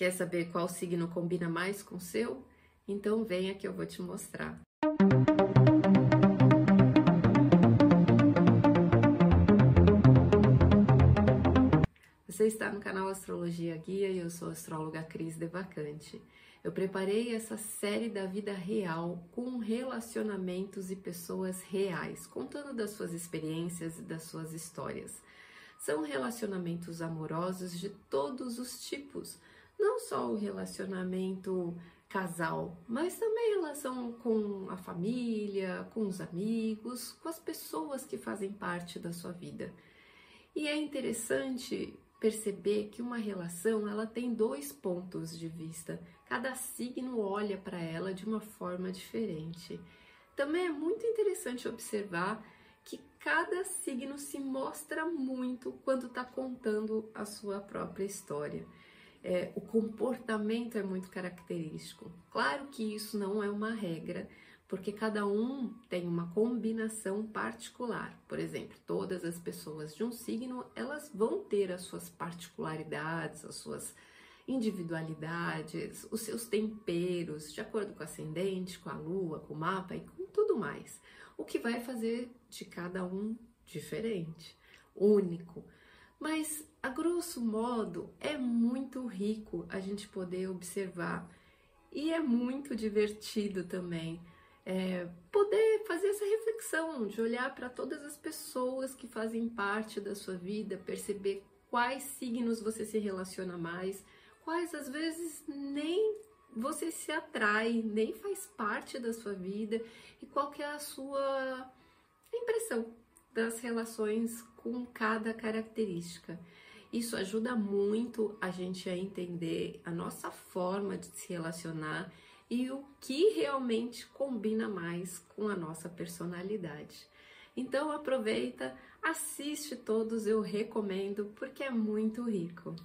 Quer saber qual signo combina mais com o seu? Então venha que eu vou te mostrar. Você está no canal Astrologia Guia e eu sou a astróloga Cris Devacante. Eu preparei essa série da vida real com relacionamentos e pessoas reais, contando das suas experiências e das suas histórias. São relacionamentos amorosos de todos os tipos, não só o relacionamento casal, mas também relação com a família, com os amigos, com as pessoas que fazem parte da sua vida. E é interessante perceber que uma relação ela tem dois pontos de vista. Cada signo olha para ela de uma forma diferente. Também é muito interessante observar que cada signo se mostra muito quando está contando a sua própria história é, o comportamento é muito característico. Claro que isso não é uma regra, porque cada um tem uma combinação particular. Por exemplo, todas as pessoas de um signo, elas vão ter as suas particularidades, as suas individualidades, os seus temperos, de acordo com o ascendente, com a lua, com o mapa e com tudo mais. O que vai fazer de cada um diferente, único. Mas, a grosso modo, é muito rico a gente poder observar. E é muito divertido também é, poder fazer essa reflexão, de olhar para todas as pessoas que fazem parte da sua vida, perceber quais signos você se relaciona mais, quais às vezes nem você se atrai, nem faz parte da sua vida e qual que é a sua impressão das relações com cada característica. Isso ajuda muito a gente a entender a nossa forma de se relacionar e o que realmente combina mais com a nossa personalidade. Então aproveita, assiste todos, eu recomendo porque é muito rico.